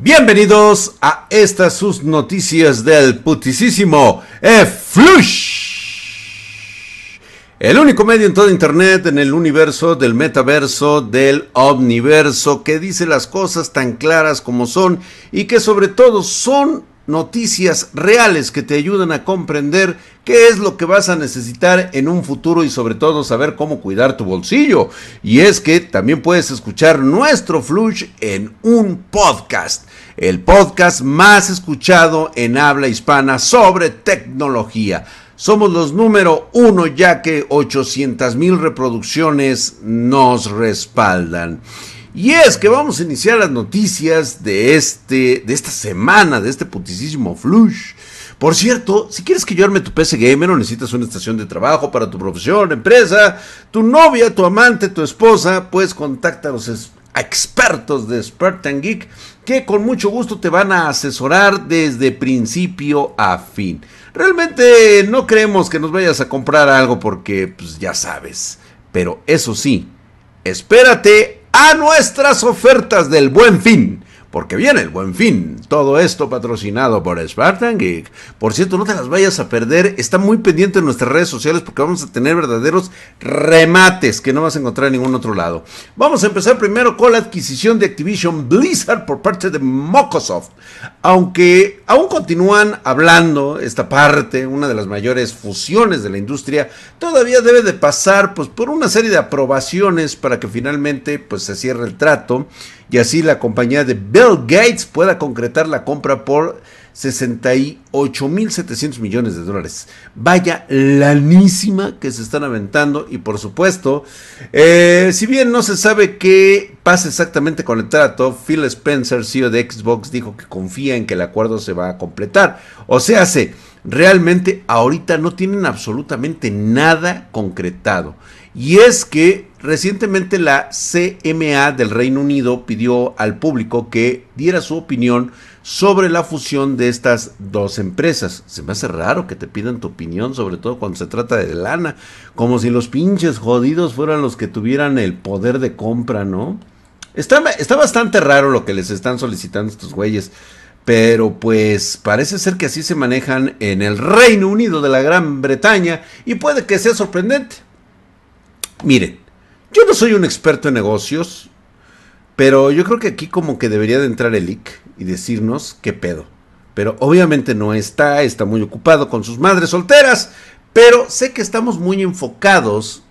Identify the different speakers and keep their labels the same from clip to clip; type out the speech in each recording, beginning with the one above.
Speaker 1: Bienvenidos a estas sus noticias del putisísimo Flush. El único medio en todo Internet, en el universo del metaverso, del omniverso, que dice las cosas tan claras como son y que sobre todo son noticias reales que te ayudan a comprender qué es lo que vas a necesitar en un futuro y sobre todo saber cómo cuidar tu bolsillo. Y es que también puedes escuchar nuestro Flush en un podcast, el podcast más escuchado en habla hispana sobre tecnología. Somos los número uno ya que 800 mil reproducciones nos respaldan. Y es que vamos a iniciar las noticias de, este, de esta semana, de este putisísimo flush. Por cierto, si quieres que yo arme tu PC Gamer o necesitas una estación de trabajo para tu profesión, empresa, tu novia, tu amante, tu esposa, pues contacta a los expertos de Spartan Geek que con mucho gusto te van a asesorar desde principio a fin. Realmente no creemos que nos vayas a comprar algo porque pues ya sabes, pero eso sí, espérate a nuestras ofertas del buen fin porque viene el buen fin. Todo esto patrocinado por Spartan Geek. Por cierto, no te las vayas a perder. Está muy pendiente en nuestras redes sociales porque vamos a tener verdaderos remates que no vas a encontrar en ningún otro lado. Vamos a empezar primero con la adquisición de Activision Blizzard por parte de Microsoft. Aunque aún continúan hablando esta parte, una de las mayores fusiones de la industria, todavía debe de pasar pues, por una serie de aprobaciones para que finalmente pues, se cierre el trato y así la compañía de Bill Gates pueda concretar la compra por 68.700 millones de dólares. Vaya lanísima que se están aventando y por supuesto, eh, si bien no se sabe qué pasa exactamente con el trato, Phil Spencer, CEO de Xbox, dijo que confía en que el acuerdo se va a completar. O sea, se, realmente ahorita no tienen absolutamente nada concretado. Y es que recientemente la CMA del Reino Unido pidió al público que diera su opinión sobre la fusión de estas dos empresas. Se me hace raro que te pidan tu opinión, sobre todo cuando se trata de lana, como si los pinches jodidos fueran los que tuvieran el poder de compra, ¿no? Está, está bastante raro lo que les están solicitando estos güeyes. Pero pues parece ser que así se manejan en el Reino Unido de la Gran Bretaña y puede que sea sorprendente. Miren, yo no soy un experto en negocios, pero yo creo que aquí como que debería de entrar el IC y decirnos qué pedo. Pero obviamente no está, está muy ocupado con sus madres solteras, pero sé que estamos muy enfocados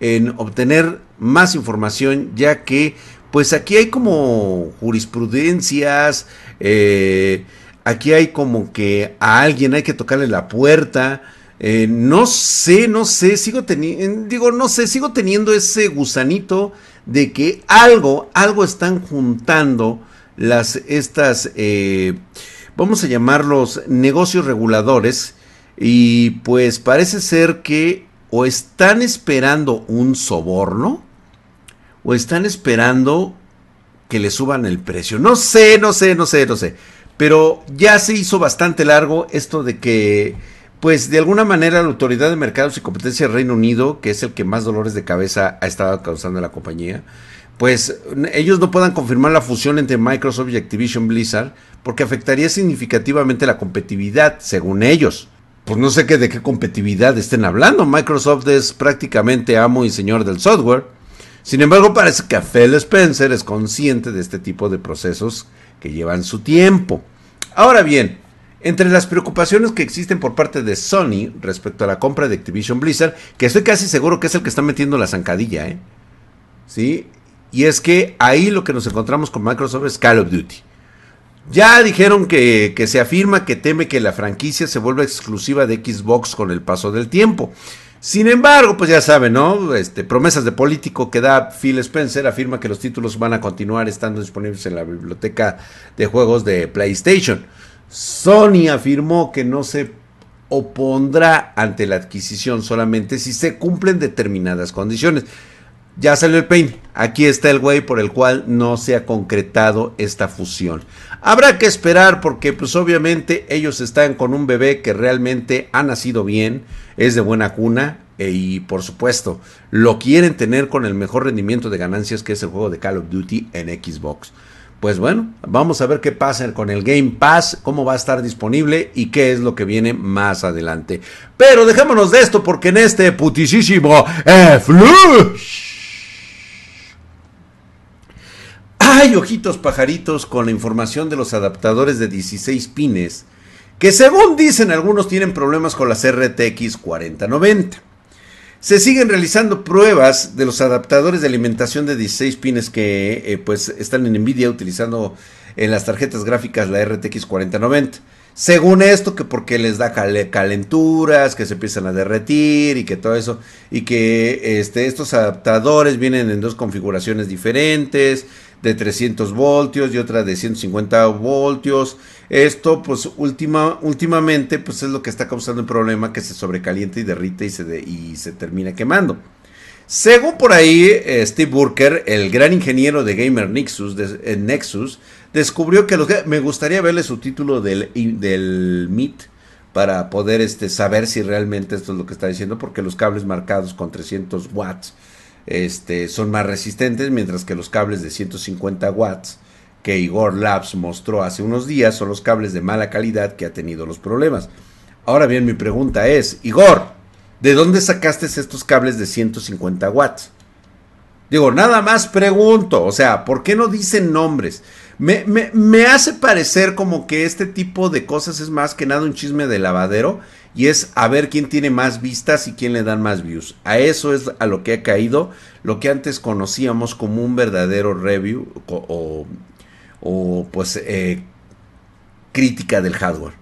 Speaker 1: en obtener más información, ya que pues aquí hay como jurisprudencias, eh, aquí hay como que a alguien hay que tocarle la puerta, eh, no sé, no sé, sigo teniendo, digo, no sé, sigo teniendo ese gusanito de que algo, algo están juntando las, estas, eh, vamos a llamarlos negocios reguladores y pues parece ser que o están esperando un soborno o están esperando que le suban el precio. No sé, no sé, no sé, no sé. Pero ya se hizo bastante largo esto de que pues de alguna manera la Autoridad de Mercados y Competencia del Reino Unido, que es el que más dolores de cabeza ha estado causando la compañía, pues ellos no puedan confirmar la fusión entre Microsoft y Activision Blizzard porque afectaría significativamente la competitividad, según ellos. Pues no sé qué de qué competitividad estén hablando. Microsoft es prácticamente amo y señor del software. Sin embargo, parece que Phil Spencer es consciente de este tipo de procesos que llevan su tiempo. Ahora bien, entre las preocupaciones que existen por parte de Sony respecto a la compra de Activision Blizzard, que estoy casi seguro que es el que está metiendo la zancadilla, ¿eh? ¿Sí? Y es que ahí lo que nos encontramos con Microsoft es Call of Duty. Ya dijeron que, se afirma que teme que la franquicia se vuelva exclusiva de Xbox con el paso del tiempo. Sin embargo, pues ya saben, ¿no? Este, promesas de político que da Phil Spencer afirma que los títulos van a continuar estando disponibles en la biblioteca de juegos de PlayStation. Sony afirmó que no se opondrá ante la adquisición solamente si se cumplen determinadas condiciones. Ya salió el pain. Aquí está el güey por el cual no se ha concretado esta fusión. Habrá que esperar porque pues obviamente ellos están con un bebé que realmente ha nacido bien, es de buena cuna e, y por supuesto lo quieren tener con el mejor rendimiento de ganancias que es el juego de Call of Duty en Xbox. Pues bueno, vamos a ver qué pasa con el Game Pass, cómo va a estar disponible y qué es lo que viene más adelante. Pero dejémonos de esto porque en este putisísimo eh, hay ojitos pajaritos con la información de los adaptadores de 16 pines que según dicen algunos tienen problemas con las RTX 4090. Se siguen realizando pruebas de los adaptadores de alimentación de 16 pines que eh, pues están en Nvidia utilizando en las tarjetas gráficas la RTX 4090. Según esto, que porque les da calenturas, que se empiezan a derretir y que todo eso, y que este, estos adaptadores vienen en dos configuraciones diferentes, de 300 voltios y otra de 150 voltios. Esto, pues, última, últimamente, pues es lo que está causando el problema que se sobrecalienta y derrite y se, y se termina quemando. Según por ahí, eh, Steve Burker, el gran ingeniero de Gamer Nexus, de, Nexus descubrió que los me gustaría verle su título del, del MIT para poder este, saber si realmente esto es lo que está diciendo, porque los cables marcados con 300 watts este, son más resistentes, mientras que los cables de 150 watts que Igor Labs mostró hace unos días son los cables de mala calidad que ha tenido los problemas. Ahora bien, mi pregunta es, Igor, ¿de dónde sacaste estos cables de 150 watts? Digo, nada más pregunto, o sea, ¿por qué no dicen nombres? Me, me, me, hace parecer como que este tipo de cosas es más que nada un chisme de lavadero y es a ver quién tiene más vistas y quién le dan más views. A eso es a lo que ha caído lo que antes conocíamos como un verdadero review o, o pues eh, crítica del hardware.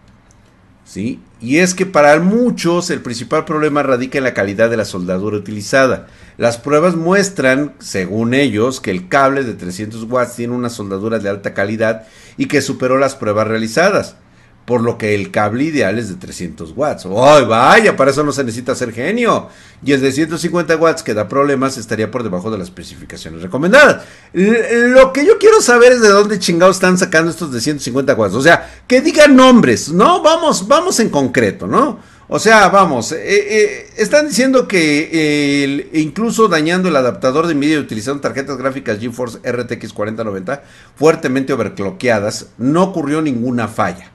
Speaker 1: ¿Sí? Y es que para muchos el principal problema radica en la calidad de la soldadura utilizada. Las pruebas muestran, según ellos, que el cable de 300 watts tiene una soldadura de alta calidad y que superó las pruebas realizadas por lo que el cable ideal es de 300 watts. ¡Ay, vaya! Para eso no se necesita ser genio. Y el de 150 watts que da problemas estaría por debajo de las especificaciones recomendadas. Lo que yo quiero saber es de dónde chingados están sacando estos de 150 watts. O sea, que digan nombres, ¿no? Vamos, vamos en concreto, ¿no? O sea, vamos, eh, eh, están diciendo que incluso dañando el adaptador de NVIDIA utilizando tarjetas gráficas GeForce RTX 4090 fuertemente overclockeadas, no ocurrió ninguna falla.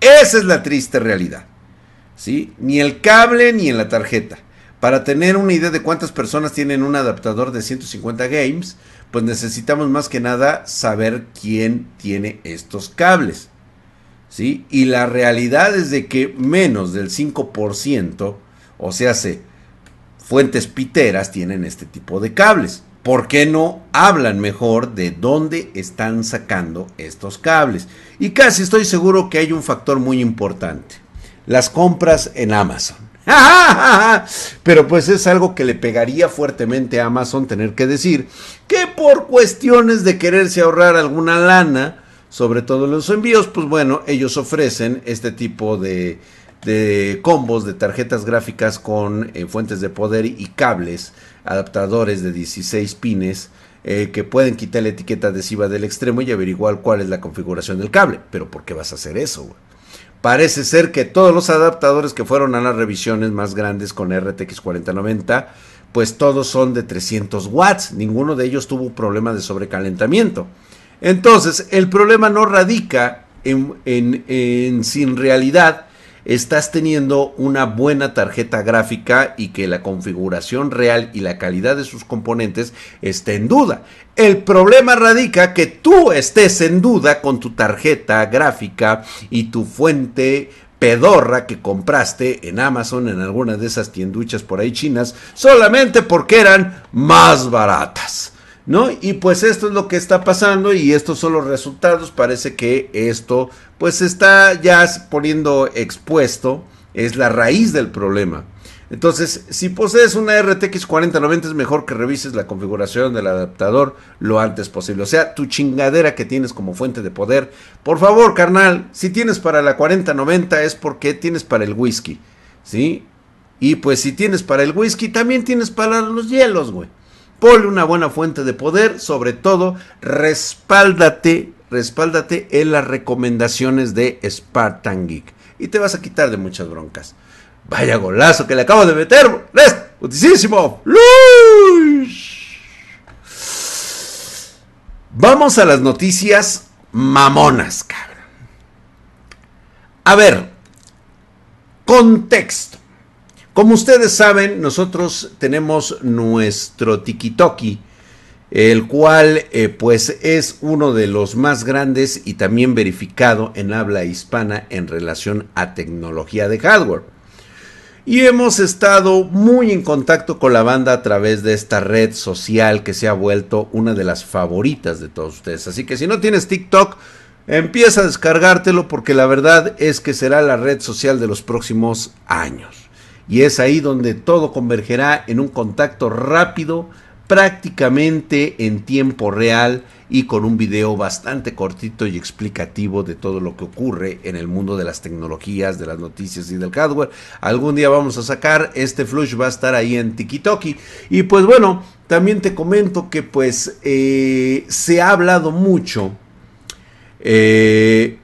Speaker 1: Esa es la triste realidad. ¿sí? Ni el cable ni en la tarjeta. Para tener una idea de cuántas personas tienen un adaptador de 150 games, pues necesitamos más que nada saber quién tiene estos cables. ¿sí? Y la realidad es de que menos del 5%, o sea, se, fuentes piteras tienen este tipo de cables. ¿Por qué no hablan mejor de dónde están sacando estos cables? Y casi estoy seguro que hay un factor muy importante, las compras en Amazon. Pero pues es algo que le pegaría fuertemente a Amazon tener que decir que por cuestiones de quererse ahorrar alguna lana, sobre todo en los envíos, pues bueno, ellos ofrecen este tipo de, combos de tarjetas gráficas con eh, fuentes de poder y cables adaptadores de 16 pines eh, que pueden quitar la etiqueta adhesiva del extremo y averiguar cuál es la configuración del cable. Pero ¿por qué vas a hacer eso? Parece ser que todos los adaptadores que fueron a las revisiones más grandes con RTX 4090, pues todos son de 300 watts. Ninguno de ellos tuvo un problema de sobrecalentamiento. Entonces, el problema no radica en, en, en sin realidad estás teniendo una buena tarjeta gráfica y que la configuración real y la calidad de sus componentes esté en duda. El problema radica que tú estés en duda con tu tarjeta gráfica y tu fuente pedorra que compraste en Amazon en alguna de esas tienduchas por ahí chinas solamente porque eran más baratas. ¿No? Y pues esto es lo que está pasando y estos son los resultados. Parece que esto pues está ya poniendo expuesto, es la raíz del problema. Entonces, si posees una RTX 4090 es mejor que revises la configuración del adaptador lo antes posible. O sea, tu chingadera que tienes como fuente de poder. Por favor, carnal, si tienes para la 4090 es porque tienes para el whisky, ¿sí? Y pues si tienes para el whisky, también tienes para los hielos, güey. Ponle una buena fuente de poder, sobre todo respáldate, respáldate en las recomendaciones de Spartan Geek y te vas a quitar de muchas broncas. Vaya golazo que le acabo de meter, ¡Putísimo! Vamos a las noticias mamonas, cabrón. A ver, contexto. Como ustedes saben, nosotros tenemos nuestro TikToki, el cual eh, pues es uno de los más grandes y también verificado en habla hispana en relación a tecnología de hardware. Y hemos estado muy en contacto con la banda a través de esta red social que se ha vuelto una de las favoritas de todos ustedes. Así que si no tienes TikTok, empieza a descargártelo porque la verdad es que será la red social de los próximos años y es ahí donde todo convergerá en un contacto rápido, prácticamente en tiempo real y con un video bastante cortito y explicativo de todo lo que ocurre en el mundo de las tecnologías, de las noticias y del hardware. Algún día vamos a sacar, este flush va a estar ahí en TikTok y pues bueno, también te comento que pues eh, se ha hablado mucho eh,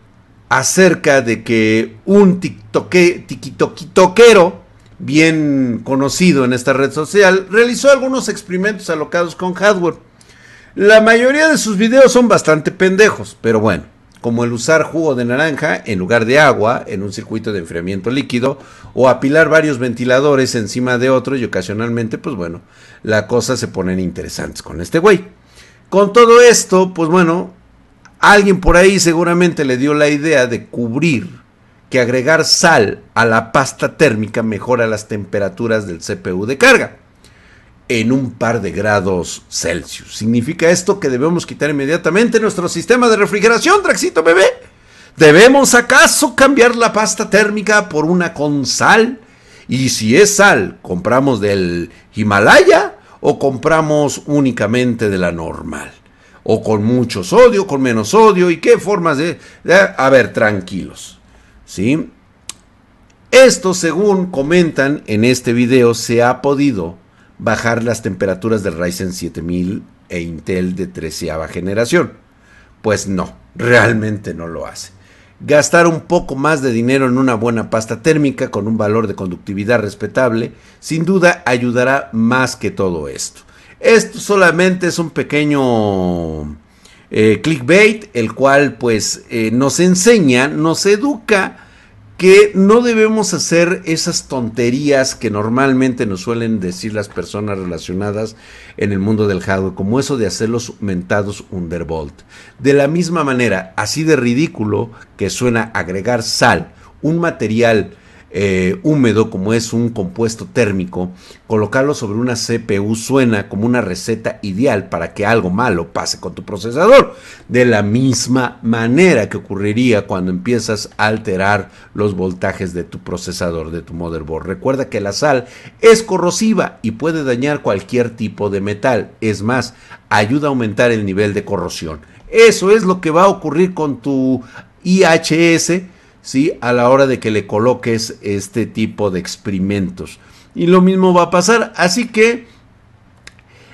Speaker 1: acerca de que un TikTokero bien conocido en esta red social, realizó algunos experimentos alocados con hardware. La mayoría de sus videos son bastante pendejos, pero bueno, como el usar jugo de naranja en lugar de agua en un circuito de enfriamiento líquido o apilar varios ventiladores encima de otro y ocasionalmente, pues bueno, la cosa se ponen interesantes con este güey. Con todo esto, pues bueno, alguien por ahí seguramente le dio la idea de cubrir que agregar sal a la pasta térmica mejora las temperaturas del CPU de carga en un par de grados Celsius. ¿Significa esto que debemos quitar inmediatamente nuestro sistema de refrigeración, Draxito bebé? ¿Debemos acaso cambiar la pasta térmica por una con sal? Y si es sal, ¿compramos del Himalaya o compramos únicamente de la normal? ¿O con mucho sodio, con menos sodio? ¿Y qué formas de a ver, tranquilos. ¿Sí? Esto, según comentan en este video, se ha podido bajar las temperaturas del Ryzen 7000 e Intel de treceava generación. Pues no, realmente no lo hace. Gastar un poco más de dinero en una buena pasta térmica con un valor de conductividad respetable, sin duda ayudará más que todo esto. Esto solamente es un pequeño eh, clickbait, el cual pues eh, nos enseña, nos educa que no debemos hacer esas tonterías que normalmente nos suelen decir las personas relacionadas en el mundo del hardware, como eso de hacer los mentados Underbolt. De la misma manera, así de ridículo que suena agregar sal, un material eh, húmedo como es un compuesto térmico, colocarlo sobre una CPU suena como una receta ideal para que algo malo pase con tu procesador. De la misma manera que ocurriría cuando empiezas a alterar los voltajes de tu procesador, de tu motherboard. Recuerda que la sal es corrosiva y puede dañar cualquier tipo de metal. Es más, ayuda a aumentar el nivel de corrosión. Eso es lo que va a ocurrir con tu IHS ¿sí? A la hora de que le coloques este tipo de experimentos. Y lo mismo va a pasar. Así que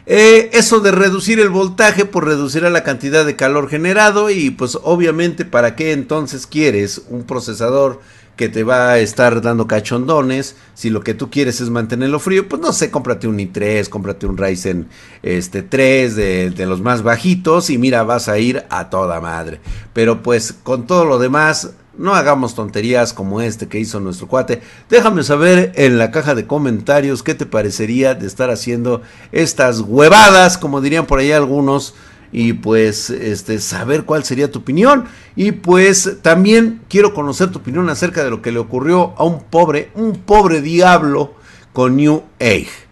Speaker 1: eh, eso de reducir el voltaje, pues reducirá la cantidad de calor generado y pues obviamente para qué entonces quieres un procesador que te va a estar dando cachondones, si lo que tú quieres es mantenerlo frío, pues no sé, cómprate un i3, cómprate un Ryzen este, 3 de, de los más bajitos y mira, vas a ir a toda madre. Pero pues con todo lo demás, no hagamos tonterías como este que hizo nuestro cuate. Déjame saber en la caja de comentarios qué te parecería de estar haciendo estas huevadas, como dirían por ahí algunos. Y pues este saber cuál sería tu opinión. Y pues también quiero conocer tu opinión acerca de lo que le ocurrió a un pobre, un pobre diablo con New Age.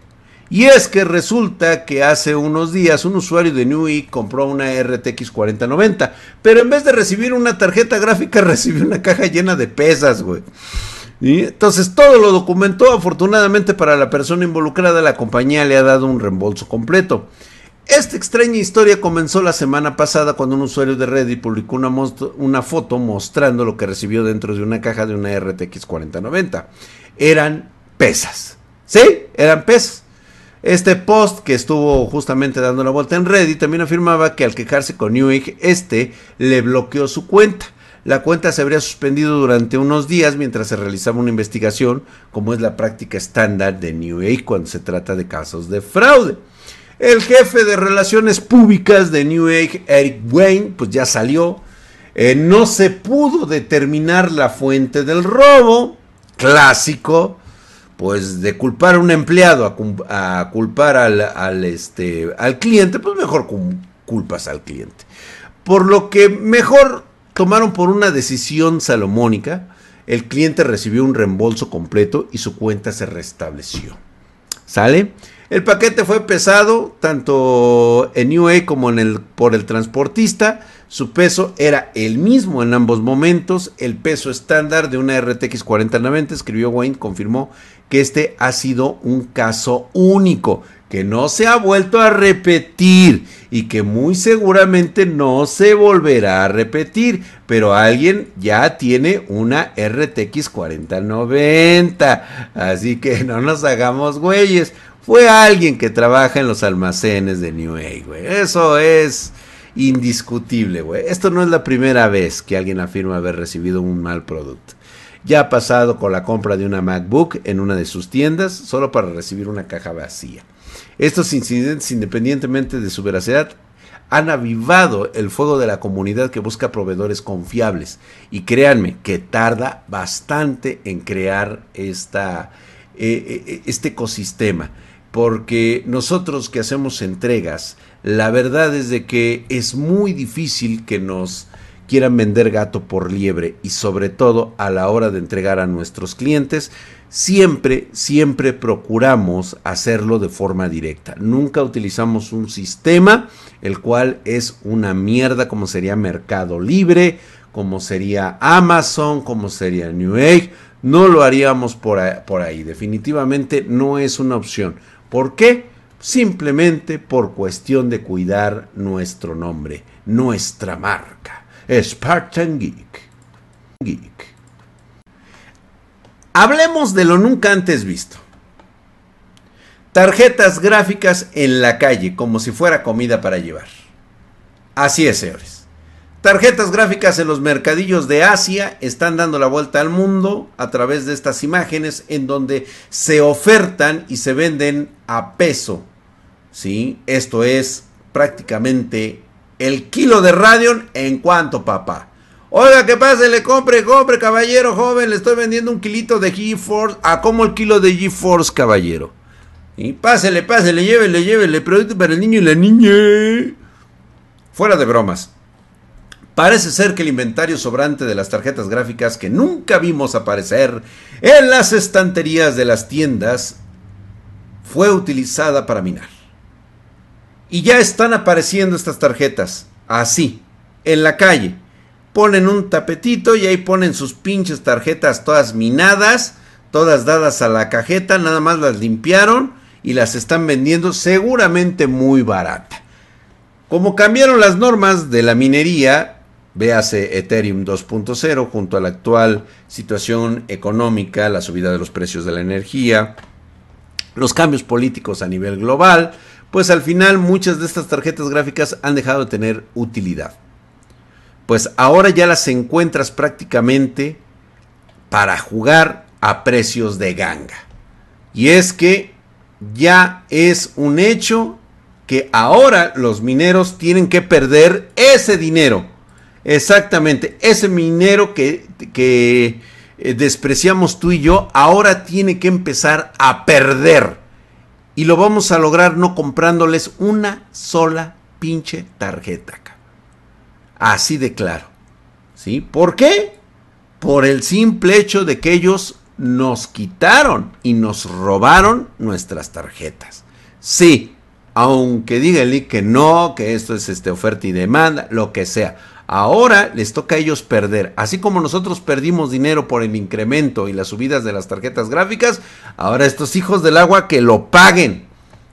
Speaker 1: Y es que resulta que hace unos días un usuario de Nui compró una RTX 4090, pero en vez de recibir una tarjeta gráfica recibió una caja llena de pesas, güey. Entonces todo lo documentó, afortunadamente para la persona involucrada la compañía le ha dado un reembolso completo. Esta extraña historia comenzó la semana pasada cuando un usuario de Reddit publicó una, una foto mostrando lo que recibió dentro de una caja de una RTX 4090. Eran pesas. ¿Sí? Eran pesas. Este post que estuvo justamente dando la vuelta en Reddit también afirmaba que al quejarse con Newegg, este le bloqueó su cuenta. La cuenta se habría suspendido durante unos días mientras se realizaba una investigación, como es la práctica estándar de Newegg cuando se trata de casos de fraude. El jefe de relaciones públicas de New Age, Eric Wayne, pues ya salió. Eh, no se pudo determinar la fuente del robo, clásico, pues de culpar a un empleado a, culpar al, este, al cliente, pues mejor culpas al cliente. Por lo que mejor tomaron por una decisión salomónica, el cliente recibió un reembolso completo y su cuenta se restableció. ¿Sale? El paquete fue pesado tanto en UA como en el, por el transportista. Su peso era el mismo en ambos momentos. El peso estándar de una RTX 4090, escribió Wayne, confirmó que este ha sido un caso único, que no se ha vuelto a repetir y que muy seguramente no se volverá a repetir, pero alguien ya tiene una RTX 4090, así que no nos hagamos güeyes. Fue alguien que trabaja en los almacenes de New Age, güey. Eso es indiscutible, güey. Esto no es la primera vez que alguien afirma haber recibido un mal producto. Ya ha pasado con la compra de una MacBook en una de sus tiendas solo para recibir una caja vacía. Estos incidentes, independientemente de su veracidad, han avivado el fuego de la comunidad que busca proveedores confiables. Y créanme que tarda bastante en crear esta, eh, eh, este ecosistema. Porque nosotros que hacemos entregas, la verdad es de que es muy difícil que nos quieran vender gato por liebre y sobre todo a la hora de entregar a nuestros clientes, siempre, siempre procuramos hacerlo de forma directa. Nunca utilizamos un sistema el cual es una mierda como sería Mercado Libre, como sería Amazon, como sería New Age. No lo haríamos por por ahí. Definitivamente no es una opción. ¿Por qué? Simplemente por cuestión de cuidar nuestro nombre, nuestra marca. Spartan Geek. Geek. Hablemos de lo nunca antes visto. Tarjetas gráficas en la calle, como si fuera comida para llevar. Así es, señores. Tarjetas gráficas en los mercadillos de Asia están dando la vuelta al mundo a través de estas imágenes en donde se ofertan y se venden a peso. ¿sí? Esto es prácticamente el kilo de Radion en cuanto, papá. Oiga, ¿qué pasa? Le compre, compre, caballero joven. Le estoy vendiendo un kilito de GeForce. ¿A cómo el kilo de GeForce, caballero? Y pásele, pásele, llévele, llévele. Producto para el niño y la niña. Fuera de bromas. Parece ser que el inventario sobrante de las tarjetas gráficas que nunca vimos aparecer en las estanterías de las tiendas fue utilizada para minar. Y ya están apareciendo estas tarjetas, así, en la calle. Ponen un tapetito y ahí ponen sus pinches tarjetas todas minadas, todas dadas a la cajeta, nada más las limpiaron y las están vendiendo seguramente muy barata. Como cambiaron las normas de la minería, véase Ethereum 2.0 junto a la actual situación económica, la subida de los precios de la energía, los cambios políticos a nivel global, pues al final muchas de estas tarjetas gráficas han dejado de tener utilidad. Pues ahora ya las encuentras prácticamente para jugar a precios de ganga. Y es que ya es un hecho que ahora los mineros tienen que perder ese dinero. Exactamente, ese minero que, que eh, despreciamos tú y yo, ahora tiene que empezar a perder. Y lo vamos a lograr no comprándoles una sola pinche tarjeta. Así de claro. ¿Sí? ¿Por qué? Por el simple hecho de que ellos nos quitaron y nos robaron nuestras tarjetas. Sí, aunque díganle que no, que esto es este oferta y demanda, lo que sea. Ahora les toca a ellos perder. Así como nosotros perdimos dinero por el incremento y las subidas de las tarjetas gráficas, ahora estos hijos del agua que lo paguen.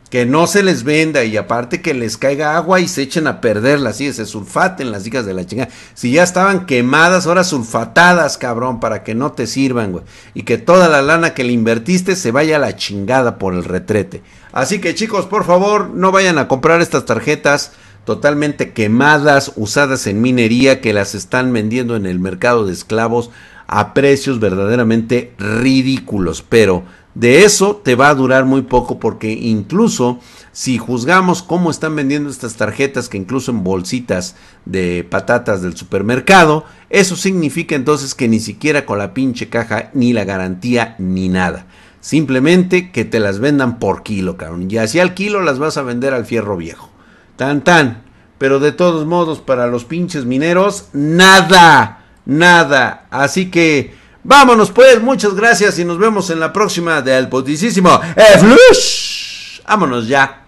Speaker 1: Que no se les venda y aparte que les caiga agua y se echen a perderlas, así se sulfaten las hijas de la chingada. Si ya estaban quemadas, ahora sulfatadas, cabrón, para que no te sirvan, güey. Y que toda la lana que le invertiste se vaya a la chingada por el retrete. Así que chicos, por favor, no vayan a comprar estas tarjetas totalmente quemadas, usadas en minería, que las están vendiendo en el mercado de esclavos a precios verdaderamente ridículos. Pero de eso te va a durar muy poco porque incluso Si juzgamos cómo están vendiendo estas tarjetas que incluso en bolsitas de patatas del supermercado, eso significa entonces que ni siquiera con la pinche caja ni la garantía ni nada. Simplemente que te las vendan por kilo, cabrón. Y así al kilo las vas a vender al fierro viejo. Tan tan. Pero de todos modos, para los pinches mineros, nada. Nada. Así que vámonos pues. Muchas gracias y nos vemos en la próxima del poticísimo. ¡Flush! Vámonos ya.